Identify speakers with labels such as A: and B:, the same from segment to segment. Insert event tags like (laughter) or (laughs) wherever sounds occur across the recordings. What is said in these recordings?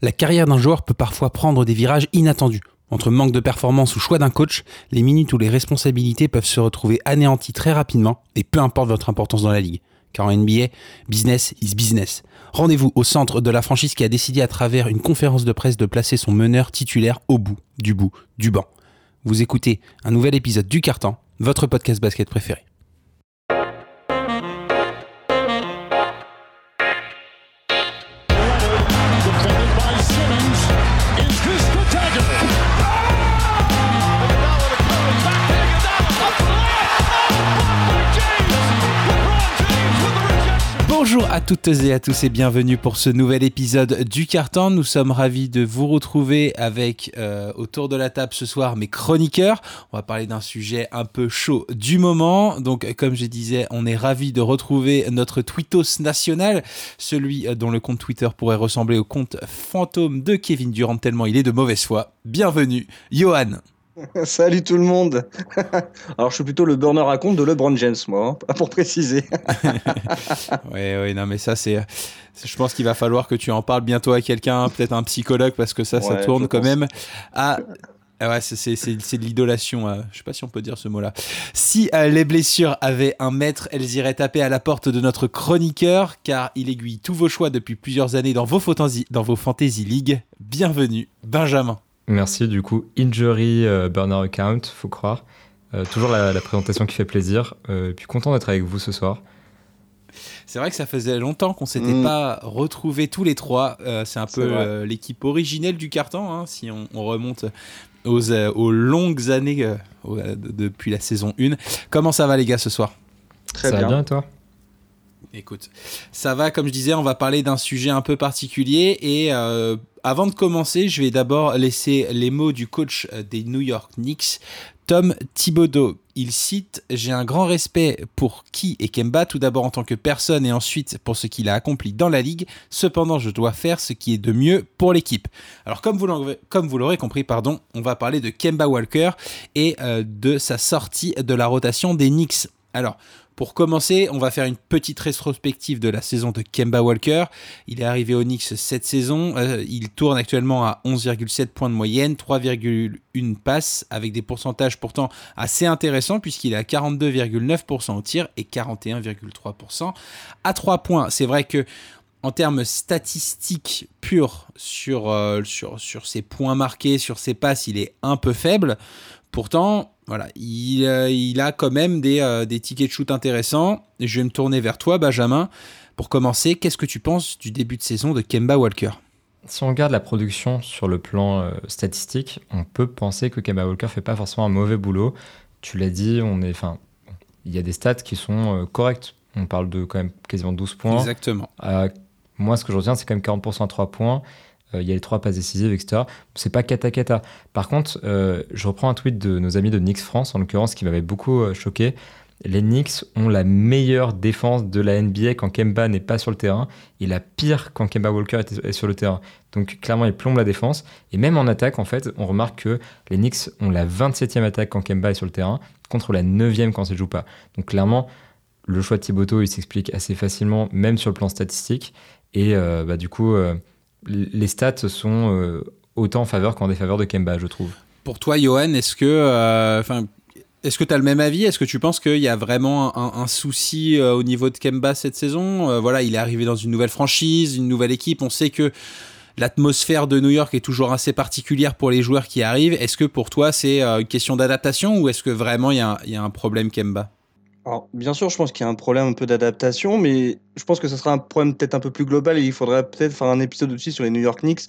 A: La carrière d'un joueur peut parfois prendre des virages inattendus. Entre manque de performance ou choix d'un coach, les minutes ou les responsabilités peuvent se retrouver anéanties très rapidement, et peu importe votre importance dans la ligue. Car en NBA, business is business. Rendez-vous au centre de la franchise qui a décidé à travers une conférence de presse de placer son meneur titulaire au bout, du bout, du banc. Vous écoutez un nouvel épisode du Carton, votre podcast basket préféré. Bonjour à toutes et à tous et bienvenue pour ce nouvel épisode du Carton. Nous sommes ravis de vous retrouver avec euh, autour de la table ce soir mes chroniqueurs. On va parler d'un sujet un peu chaud du moment. Donc comme je disais, on est ravis de retrouver notre tweetos national, celui euh, dont le compte Twitter pourrait ressembler au compte fantôme de Kevin Durant tellement il est de mauvaise foi. Bienvenue, Johan. (laughs)
B: Salut tout le monde. (laughs) Alors je suis plutôt le burner à compte de LeBron James, moi, hein, (laughs) pour préciser.
A: Oui, oui, non, mais ça, c'est. Je pense qu'il va falloir que tu en parles bientôt à quelqu'un, peut-être un psychologue, parce que ça, ça tourne quand
B: pense.
A: même à. Ah ouais, c'est- c'est c'est- c'est de l'idolation. euh, je sais pas si on peut dire ce mot-là. Si euh, les blessures avaient un maître, elles iraient taper à la porte de notre chroniqueur, car il aiguille tous vos choix depuis plusieurs années dans vos, fantasy, dans vos fantasy league. Bienvenue, Benjamin.
C: Merci du coup. Injury euh, burner account, faut croire. Euh, toujours la, la présentation qui fait plaisir. Euh, et puis content d'être avec vous ce soir.
A: C'est vrai que ça faisait longtemps qu'on s'était
B: Mm.
A: pas retrouvés tous les trois. Euh, c'est un peu euh, l'équipe originelle du carton, hein, si on, on remonte aux, euh, aux longues années euh, euh, depuis la saison 1. Comment ça va les gars ce soir?
B: Très
C: Ça va
B: bien.
C: bien et toi?
A: Écoute, ça va, comme je disais, on va parler d'un sujet un peu particulier. Et euh, avant de commencer, je vais d'abord laisser les mots du coach euh, des New York Knicks, Tom Thibodeau. Il cite J'ai un grand respect pour qui et Kemba, tout d'abord en tant que personne et ensuite pour ce qu'il a accompli dans la ligue. Cependant, je dois faire ce qui est de mieux pour l'équipe. Alors, comme vous l'aurez- compris, pardon, on va parler de Kemba Walker et euh, de sa sortie de la rotation des Knicks. Alors, pour commencer, on va faire une petite rétrospective de la saison de Kemba Walker. Il est arrivé au Knicks cette saison. Euh, il tourne actuellement à 11,7 points de moyenne, 3,1 passes, avec des pourcentages pourtant assez intéressants, puisqu'il est à 42,9% au tir et 41,3% à 3 points. C'est vrai que en termes statistiques purs sur, euh, sur, sur ses points marqués, sur ses passes, il est un peu faible. Pourtant, voilà, il, euh, il a quand même des, euh, des tickets de shoot intéressants. Je vais me tourner vers toi, Benjamin. Pour commencer, qu'est-ce que tu penses du début de saison de Kemba Walker?
C: Si on regarde la production sur le plan euh, statistique, on peut penser que Kemba Walker fait pas forcément un mauvais boulot. Tu l'as dit, on est, enfin, il y a des stats qui sont correctes. On parle de quand même quasiment 12 points.
A: Exactement.
C: Moi, ce que je retiens, c'est quand même 40% à 3 points. Euh, Il y a les 3 passes décisives, etc. C'est pas cata cata. Par contre, euh, je reprends un tweet de nos amis de Knicks France, en l'occurrence, qui m'avait beaucoup euh, choqué. Les Knicks ont la meilleure défense de la NBA quand Kemba n'est pas sur le terrain et la pire quand Kemba Walker est, sur le terrain. Donc clairement, ils plombent la défense. Et même en attaque, en fait, on remarque que les Knicks ont la 27e attaque quand Kemba est sur le terrain contre la 9e quand ça joue pas. Donc clairement, le choix de Thibodeau, il s'explique assez facilement, même sur le plan statistique. Et bah, du coup, les stats sont euh, autant en faveur qu'en défaveur de Kemba, je trouve.
A: Pour toi, Johan, est-ce que euh, tu as le même avis? Est-ce que tu penses qu'il y a vraiment un, souci euh, au niveau de Kemba cette saison? Voilà, il est arrivé dans une nouvelle franchise, une nouvelle équipe. On sait que l'atmosphère de New York est toujours assez particulière pour les joueurs qui arrivent. Est-ce que pour toi, c'est une question d'adaptation ou est-ce que vraiment il y a un problème Kemba?
B: Alors, bien sûr, je pense qu'il y a un problème un peu d'adaptation, mais je pense que ce sera un problème peut-être un peu plus global et il faudrait peut-être faire un épisode aussi sur les New York Knicks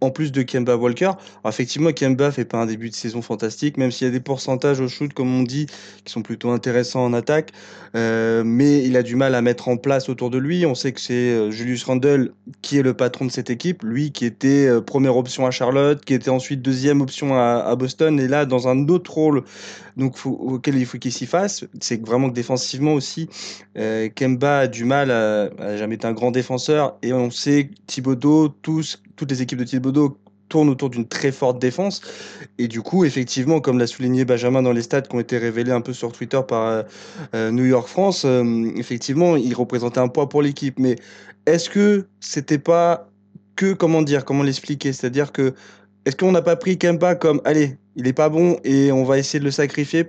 B: en plus de Kemba Walker. Effectivement, Kemba fait pas un début de saison fantastique, même s'il y a des pourcentages au shoot, comme on dit, qui sont plutôt intéressants en attaque. Euh, mais il a du mal à mettre en place autour de lui. On sait que c'est euh, Julius Randle qui est le patron de cette équipe, lui qui était euh, première option à Charlotte, qui était ensuite deuxième option à, Boston, et là dans un autre rôle donc auquel il faut qu'il s'y fasse. C'est vraiment que défensivement aussi, Kemba a du mal à, jamais été un grand défenseur, et on sait Thibodeau, tous, toutes les équipes de Thibodeau tournent autour d'une très forte défense. Et du coup, effectivement, comme l'a souligné Benjamin dans les stats qui ont été révélés un peu sur Twitter par euh, euh, New York France, euh, effectivement, il représentait un poids pour l'équipe. Mais est-ce que c'était pas que, comment dire, comment l'expliquer? C'est-à-dire que, est-ce qu'on n'a pas pris Kemba comme, allez, il est pas bon et on va essayer de le sacrifier?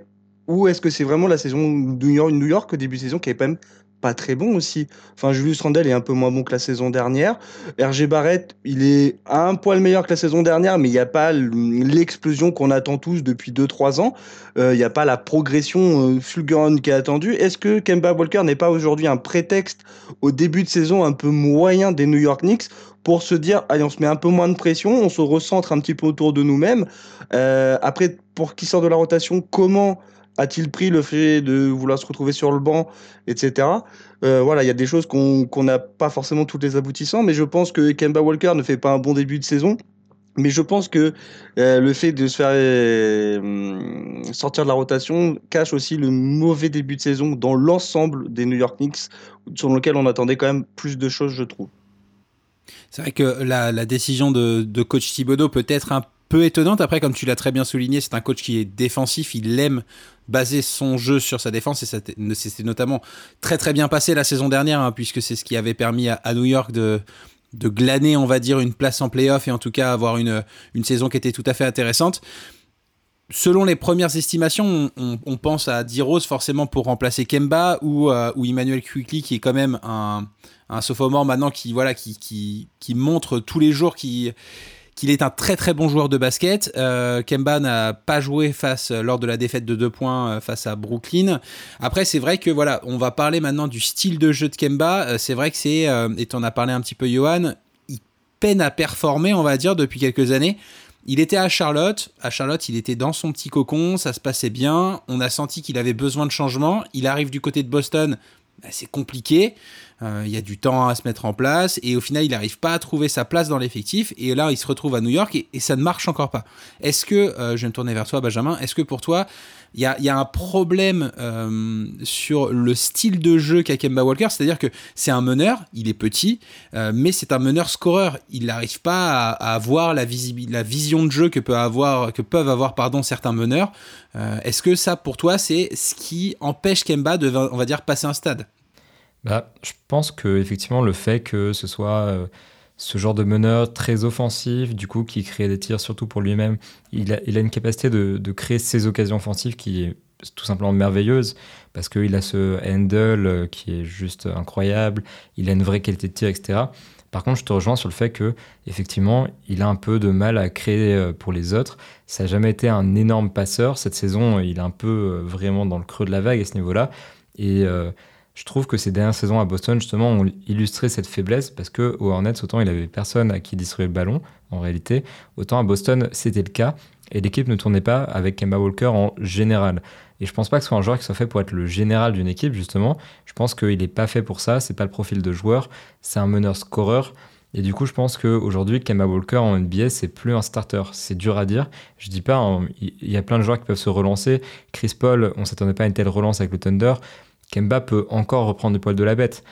B: Ou est-ce que c'est vraiment la saison New York, New York au début de saison qui est quand même pas très bon aussi. Enfin, Julius Randle est un peu moins bon que la saison dernière. RG Barrett, il est un poil meilleur que la saison dernière, mais il n'y a pas l'explosion qu'on attend tous depuis 2-3 ans. Euh, il n'y a pas la progression euh, fulgurante qui est attendue. Est-ce que Kemba Walker n'est pas aujourd'hui un prétexte au début de saison un peu moyen des New York Knicks pour se dire, allez, on se met un peu moins de pression, on se recentre un petit peu autour de nous-mêmes. Euh, après, pour qui sort de la rotation, comment a-t-il pris le fait de vouloir se retrouver sur le banc, etc. Euh, voilà, il y a des choses qu'on n'a pas forcément toutes les aboutissants, mais je pense que Kemba Walker ne fait pas un bon début de saison. Mais je pense que euh, le fait de se faire euh, sortir de la rotation cache aussi le mauvais début de saison dans l'ensemble des New York Knicks, sur lequel on attendait quand même plus de choses, je trouve.
A: C'est vrai que la, décision de, coach Thibodeau peut être un peu étonnante. Après, comme tu l'as très bien souligné, c'est un coach qui est défensif. Il aime baser son jeu sur sa défense et c'était notamment très très bien passé la saison dernière, hein, puisque c'est ce qui avait permis à, New York de, glaner, on va dire, une place en playoff et en tout cas avoir une, une saison qui était tout à fait intéressante. Selon les premières estimations, on, pense à D-Rose forcément pour remplacer Kemba ou, euh, ou Emmanuel Quickly qui est quand même un, un sophomore maintenant qui, voilà, qui, qui montre tous les jours qui qu'il est un très très bon joueur de basket. Euh, Kemba n'a pas joué face lors de la défaite de deux points euh, face à Brooklyn. Après, c'est vrai que voilà, on va parler maintenant du style de jeu de Kemba. Euh, c'est vrai que c'est, et en as parlé un petit peu, Johan, il peine à performer, on va dire, depuis quelques années. Il était à Charlotte. À Charlotte, il était dans son petit cocon, ça se passait bien. On a senti qu'il avait besoin de changement. Il arrive du côté de Boston, c'est compliqué. Euh, il y a du temps à se mettre en place et au final il n'arrive pas à trouver sa place dans l'effectif et là il se retrouve à New York et, ça ne marche encore pas. Est-ce que, euh, je vais me tourner vers toi Benjamin, est-ce que pour toi il y a, un problème euh, sur le style de jeu qu'a Kemba Walker, c'est-à-dire que c'est un meneur, il est petit, mais c'est un meneur scoreur. Il n'arrive pas à, avoir la, la, vision de jeu que, peut avoir, que peuvent avoir pardon, certains meneurs. Est-ce que ça, pour toi, c'est ce qui empêche Kemba de, on va dire, passer un stade?
C: Bah, je pense que effectivement le fait que ce soit euh, ce genre de meneur très offensif, du coup qui crée des tirs surtout pour lui-même, il a, une capacité de, créer ses occasions offensives qui est tout simplement merveilleuse parce qu'il a ce handle euh, qui est juste incroyable, il a une vraie qualité de tir, etc. Par contre, je te rejoins sur le fait que effectivement, il a un peu de mal à créer euh, pour les autres. Ça n'a jamais été un énorme passeur. Cette saison, il est un peu vraiment dans le creux de la vague à ce niveau-là. Et je trouve que ces dernières saisons à Boston, justement, ont illustré cette faiblesse parce que au Hornets, autant il avait personne à qui distribuer le ballon, en réalité, autant à Boston, c'était le cas. Et l'équipe ne tournait pas avec Kemba Walker en général. Et je pense pas que ce soit un joueur qui soit fait pour être le général d'une équipe, justement. Je pense qu'il n'est pas fait pour ça, c'est pas le profil de joueur, c'est un meneur scoreur. Et du coup, je pense qu'aujourd'hui, Kemba Walker en NBA, c'est plus un starter. C'est dur à dire. Je dis pas, hein, il y a plein de joueurs qui peuvent se relancer. Chris Paul, on s'attendait pas à une telle relance avec le Thunder. Kemba peut encore reprendre le poil de la bête.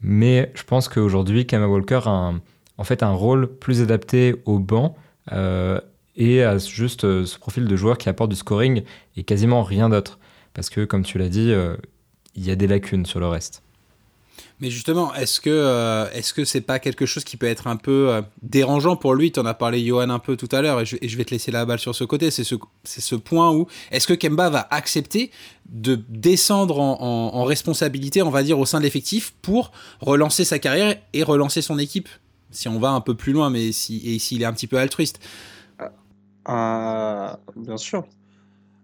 C: Mais je pense qu'aujourd'hui, Kemba Walker a un, en fait un rôle plus adapté au banc euh, et à juste euh, ce profil de joueur qui apporte du scoring et quasiment rien d'autre. Parce que, comme tu l'as dit, euh, il y a des lacunes sur le reste.
A: Mais justement, est-ce que euh, est-ce que c'est pas quelque chose qui peut être un peu euh, dérangeant pour lui? Tu en as parlé, Johan, un peu tout à l'heure, et, je, vais te laisser la balle sur ce côté. C'est ce, ce point où est-ce que Kemba va accepter de descendre en, en, responsabilité, on va dire, au sein de l'effectif pour relancer sa carrière et relancer son équipe? Si on va un peu plus loin, mais si, s'il est un petit peu altruiste.
B: Euh, bien sûr.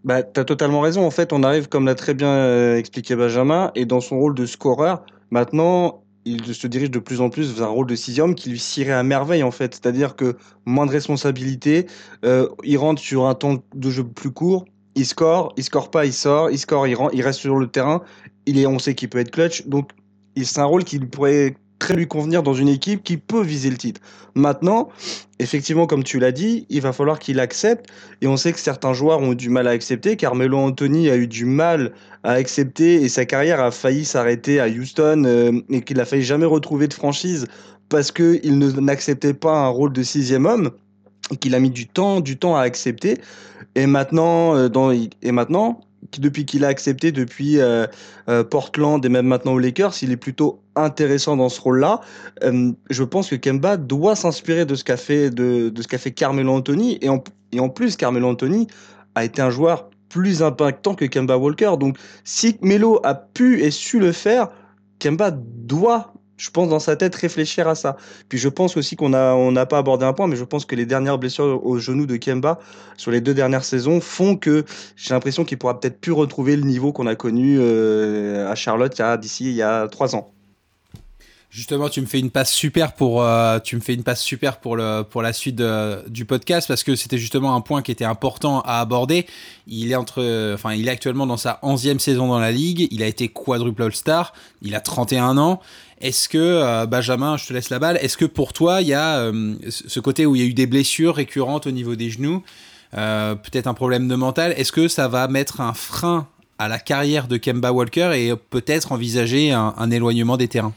B: Bah, tu as totalement raison. En fait, on arrive, comme l'a très bien expliqué Benjamin, et dans son rôle de scoreur, Maintenant, il se dirige de plus en plus vers un rôle de sixième qui lui sirait à merveille en fait. C'est-à-dire que moins de responsabilités, euh, il rentre sur un temps de jeu plus court, il score, il score pas, il sort, il score, il, il reste sur le terrain. Il est, on sait qu'il peut être clutch, donc c'est un rôle qui pourrait très lui convenir dans une équipe qui peut viser le titre. Maintenant, effectivement, comme tu l'as dit, il va falloir qu'il accepte. Et on sait que certains joueurs ont eu du mal à accepter. Carmelo Anthony a eu du mal à accepter et sa carrière a failli s'arrêter à Houston euh, et qu'il a failli jamais retrouver de franchise parce qu'il n'acceptait pas un rôle de sixième homme qu'il a mis du temps, du temps à accepter. Et maintenant, euh, et maintenant depuis qu'il a accepté, depuis euh, euh, Portland et même maintenant aux Lakers, il est plutôt intéressant dans ce rôle-là. Euh, je pense que Kemba doit s'inspirer de ce qu'a fait, de, ce fait Carmelo Anthony. Et en, et en plus, Carmelo Anthony a été un joueur plus impactant que Kemba Walker. Donc, si Melo a pu et su le faire, Kemba doit je pense dans sa tête réfléchir à ça. Puis je pense aussi qu'on a on n'a pas abordé un point, mais je pense que les dernières blessures au genou de Kemba sur les deux dernières saisons font que j'ai l'impression qu'il pourra peut-être plus retrouver le niveau qu'on a connu euh, à Charlotte d'ici il y a trois ans.
A: Justement, tu me fais une passe super pour euh, tu me fais une passe super pour le pour la suite du podcast parce que c'était justement un point qui était important à aborder. Il est entre enfin il est actuellement dans sa 11e saison dans la ligue, il a été quadruple All-Star, il a 31 ans. Est-ce que euh, Benjamin, je te laisse la balle, est-ce que pour toi il y a euh, ce côté où il y a eu des blessures récurrentes au niveau des genoux, euh, peut-être un problème de mental, est-ce que ça va mettre un frein à la carrière de Kemba Walker et peut-être envisager un, éloignement des terrains?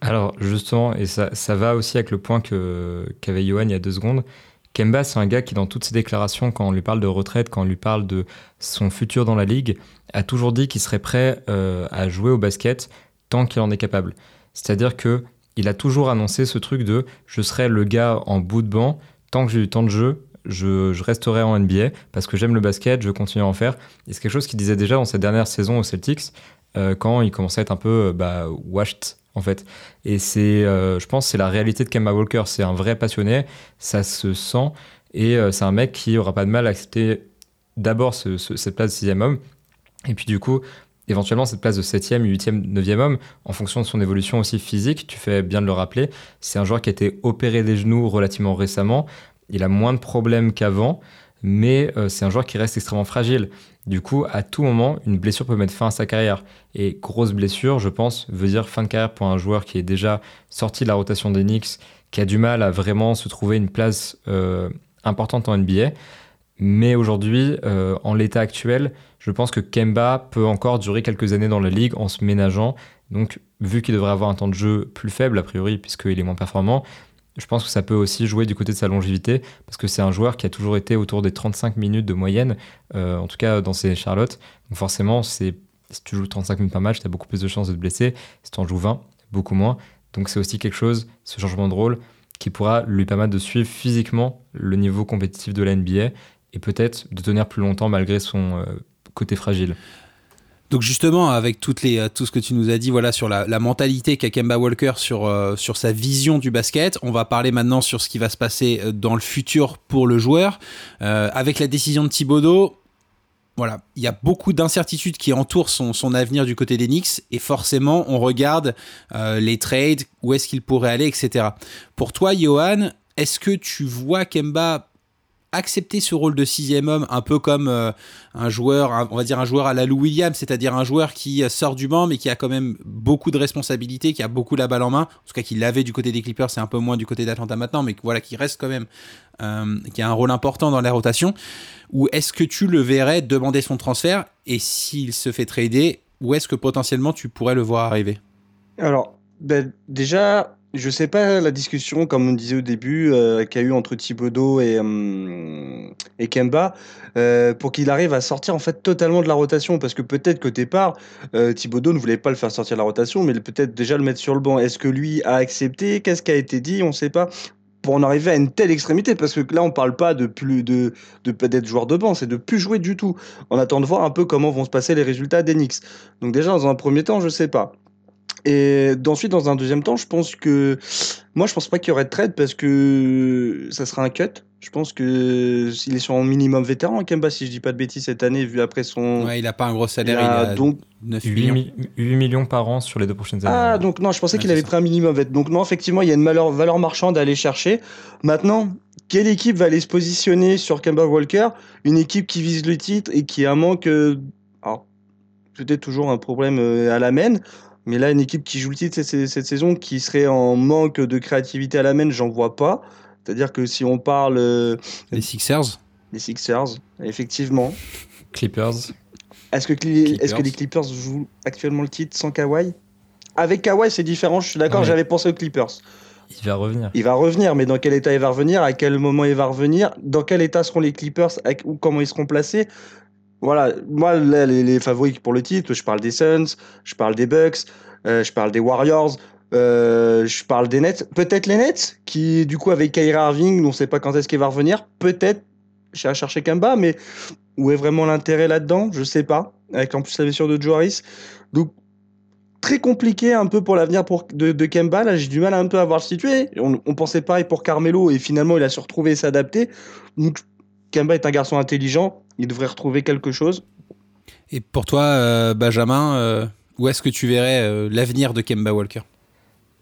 C: Alors justement, et ça, va aussi avec le point que qu'avait Johan il y a deux secondes, Kemba c'est un gars qui dans toutes ses déclarations, quand on lui parle de retraite, quand on lui parle de son futur dans la ligue, a toujours dit qu'il serait prêt à jouer au basket tant qu'il en est capable. C'est-à-dire que il a toujours annoncé ce truc de je serai le gars en bout de banc tant que j'ai du temps de jeu. Je, resterai en NBA parce que j'aime le basket, je veux continuer à en faire. Et c'est quelque chose qu'il disait déjà dans sa dernière saison aux Celtics, euh, quand il commençait à être un peu euh, bah, washed en fait. Et c'est, euh, je pense, c'est la réalité de Kemba Walker. C'est un vrai passionné, ça se sent, et c'est un mec qui aura pas de mal à accepter d'abord ce- cette place de sixième homme, et puis du coup, éventuellement cette place de septième, huitième, neuvième homme, en fonction de son évolution aussi physique. Tu fais bien de le rappeler. C'est un joueur qui a été opéré des genoux relativement récemment. Il a moins de problèmes qu'avant, mais euh, c'est un joueur qui reste extrêmement fragile. Du coup, à tout moment, une blessure peut mettre fin à sa carrière. Et grosse blessure, je pense, veut dire fin de carrière pour un joueur qui est déjà sorti de la rotation des Knicks, qui a du mal à vraiment se trouver une place euh, importante en NBA. Mais aujourd'hui, euh, en l'état actuel, je pense que Kemba peut encore durer quelques années dans la ligue en se ménageant. Donc, vu qu'il devrait avoir un temps de jeu plus faible, a priori, puisqu'il est moins performant, je pense que ça peut aussi jouer du côté de sa longévité, parce que c'est un joueur qui a toujours été autour des 35 minutes de moyenne, euh, en tout cas dans ses Charlotte. Donc forcément, si tu joues 35 minutes par match, tu as beaucoup plus de chances de te blesser. Si tu en joues 20, beaucoup moins. Donc c'est aussi quelque chose, ce changement de rôle, qui pourra lui permettre de suivre physiquement le niveau compétitif de la NBA et peut-être de tenir plus longtemps malgré son euh, côté fragile.
A: Donc justement, avec euh, tout ce que tu nous as dit voilà, sur la, mentalité qu'a Kemba Walker, sur, euh, sur sa vision du basket, on va parler maintenant sur ce qui va se passer dans le futur pour le joueur. Avec la décision de Thibodeau, voilà, il y a beaucoup d'incertitudes qui entourent son, son avenir du côté des Knicks et forcément on regarde les trades, où est-ce qu'il pourrait aller, etc. Pour toi, Johan, est-ce que tu vois Kemba accepter ce rôle de sixième homme, un peu comme euh, un joueur, on va dire un joueur à la Lou Williams, c'est-à-dire un joueur qui euh, sort du banc mais qui a quand même beaucoup de responsabilités, qui a beaucoup la balle en main, en tout cas qui l'avait du côté des Clippers, c'est un peu moins du côté d'Atlanta maintenant, mais voilà, qui reste quand même, euh, qui a un rôle important dans la rotation. Ou est-ce que tu le verrais demander son transfert et s'il se fait trader, où est-ce que potentiellement tu pourrais le voir arriver?
B: Alors, ben, déjà, je sais pas la discussion, comme on disait au début, euh, qu'il y a eu entre Thibodeau et, et Kemba, euh, pour qu'il arrive à sortir en fait totalement de la rotation. Parce que peut-être qu'au départ, euh, Thibodeau ne voulait pas le faire sortir de la rotation, mais peut-être déjà le mettre sur le banc. Est-ce que lui a accepté? Qu'est-ce qui a été dit? On ne sait pas. Pour en arriver à une telle extrémité, parce que là, on parle pas de plus de d'être joueur de banc, c'est de plus jouer du tout. On attend de voir un peu comment vont se passer les résultats Knicks. Donc déjà, dans un premier temps, je sais pas. Et ensuite, dans un deuxième temps, je pense que moi, je pense pas qu'il y aurait de trade parce que ça sera un cut. Je pense que s'il est sur un minimum vétéran, Kemba, si je dis pas de bêtises cette année, vu après son.
A: Ouais, il a pas un gros salaire, il
B: a
A: a
B: donc
A: 9
C: 8,
A: millions.
C: mi- 8 millions par an sur les deux prochaines années.
B: ah donc non, je pensais
A: Ouais,
B: qu'il avait
A: ça.
B: pris un minimum vet. Donc non, effectivement, il y a une valeur, valeur marchande à aller chercher. Maintenant, quelle équipe va aller se positionner sur Kemba Walker? Une équipe qui vise le titre et qui a un manque. alors, peut-être toujours un problème euh, à la main. Mais là, une équipe qui joue le titre cette, saison, qui serait en manque de créativité à la main, j'en vois pas. C'est-à-dire que si on parle euh,
A: Les Sixers
B: des Sixers, effectivement.
C: Clippers.
B: Est-ce que, Cli-
A: Clippers.
B: est-ce que les Clippers jouent actuellement le titre sans Kawhi? Avec Kawhi, c'est différent, je suis d'accord,
C: Ouais.
B: j'avais pensé aux Clippers.
C: Il va revenir.
B: Il va revenir, mais dans quel état il va revenir? À quel moment il va revenir? Dans quel état seront les Clippers? Ou comment ils seront placés? Voilà, moi, les, les favoris pour le titre, je parle des Suns, je parle des Bucks, euh, je parle des Warriors, euh, je parle des Nets. Peut-être les Nets, qui, du coup, avec Kyrie Irving, on ne sait pas quand est-ce qu'il va revenir. Peut-être à chercher Kemba, mais où est vraiment l'intérêt là-dedans? Je sais pas. Avec en plus la blessure de Joe. Donc, très compliqué un peu pour l'avenir de, de Kemba. Là, j'ai du mal un peu à voir le situé. On, on pensait pareil pour Carmelo et finalement, il a su retrouver et s'adapter. Donc, Kemba est un garçon intelligent. Il devrait retrouver quelque chose.
A: Et pour toi, euh, Benjamin, euh, où est-ce que tu verrais euh, l'avenir de Kemba Walker?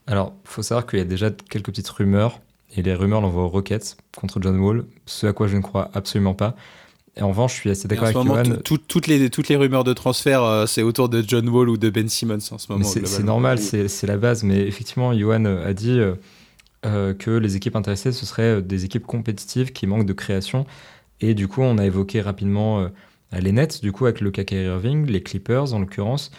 C: Alors, il faut savoir qu'il y a déjà quelques petites rumeurs, et les rumeurs l'envoient aux Rockets contre John Wall, ce à quoi je ne crois absolument pas. Et en revanche, je suis assez d'accord avec
A: moment,
C: Johan.
A: tout- tout- toutes, les, toutes les rumeurs de transfert, euh, c'est autour de John Wall ou de Ben Simmons en ce moment.
C: c'est normal, c'est c'est la base. Mais effectivement, Johan a dit que les équipes intéressées, ce seraient des équipes compétitives qui manquent de création. Et du coup, on a évoqué rapidement euh, les Nets, du coup, avec le Kyrie Irving, les Clippers en l'occurrence.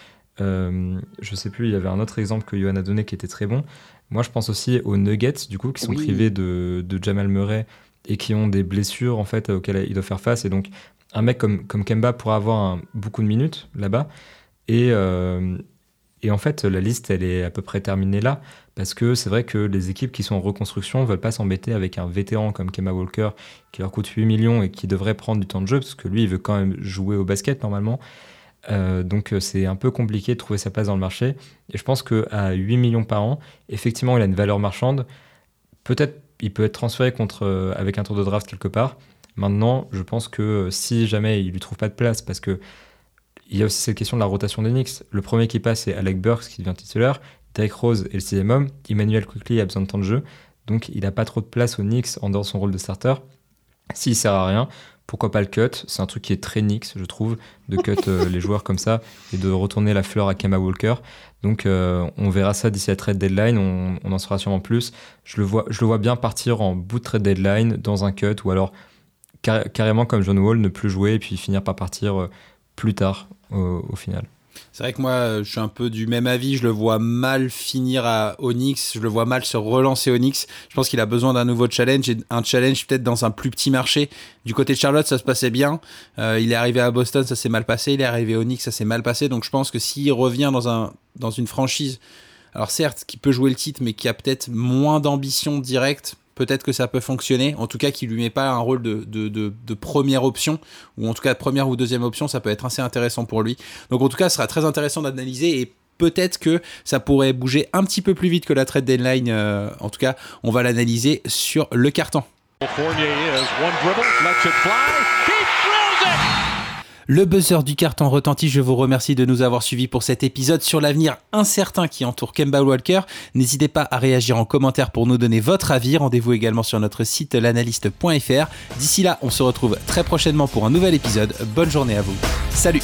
C: Euh, je sais plus, il y avait un autre exemple que Johan a donné qui était très bon. Moi, je pense aussi aux Nuggets, du coup, qui sont
B: Oui.
C: privés de, de Jamal Murray et qui ont des blessures en fait auxquelles ils doivent faire face. Et donc, un mec comme, comme Kemba pourra avoir un- beaucoup de minutes là-bas. Et, euh, et en fait, la liste, elle est à peu près terminée là, parce que c'est vrai que les équipes qui sont en reconstruction veulent pas s'embêter avec un vétéran comme Kemba Walker, qui leur coûte 8 millions et qui devrait prendre du temps de jeu, parce que lui, il veut quand même jouer au basket normalement. Euh, donc euh, c'est un peu compliqué de trouver sa place dans le marché. Et je pense qu'à 8 millions par an, effectivement, il a une valeur marchande. Peut-être il peut être transféré contre, euh, avec un tour de draft quelque part. Maintenant, je pense que si jamais il lui trouve pas de place, parce que il y a aussi cette question de la rotation des Knicks. Le premier qui passe, c'est Alec Burks qui devient titulaire. Derek Rose est le sixième homme. Emmanuel Quickly a besoin de temps de jeu. Donc il n'a pas trop de place aux Knicks en dehors de son rôle de starter. S'il sert à rien, pourquoi pas le cut? C'est un truc qui est très Knicks, je trouve, de cut euh, les joueurs comme ça et de retourner la fleur à Kemba Walker. Donc euh, on verra ça d'ici la trade deadline, on, en saura sûrement plus. Je le, vois, bien partir en bout de trade deadline, dans un cut, ou alors car- carrément comme John Wall, ne plus jouer et puis finir par partir euh, plus tard au, final.
A: C'est vrai que moi, euh, je suis un peu du même avis. Je le vois mal finir à Onyx. Je le vois mal se relancer Onyx. Je pense qu'il a besoin d'un nouveau challenge et un challenge peut-être dans un plus petit marché. Du côté de Charlotte, ça se passait bien. Euh, il est arrivé à Boston, ça s'est mal passé. Il est arrivé à Onyx, ça s'est mal passé. Donc je pense que s'il revient dans, dans une franchise, alors certes, qui peut jouer le titre, mais qui a peut-être moins d'ambition directe, peut-être que ça peut fonctionner. En tout cas, qui lui met pas un rôle de, première option, ou en tout cas première ou deuxième option, ça peut être assez intéressant pour lui. Donc en tout cas, ce sera très intéressant d'analyser et peut-être que ça pourrait bouger un petit peu plus vite que la trade deadline. euh, en tout cas, on va l'analyser sur le carton. Le buzzer du carton retentit. Je vous remercie de nous avoir suivis pour cet épisode sur l'avenir incertain qui entoure Kemba Walker. N'hésitez pas à réagir en commentaire pour nous donner votre avis. Rendez-vous également sur notre site l'analyste.fr. D'ici là, on se retrouve très prochainement pour un nouvel épisode. Bonne journée à vous. Salut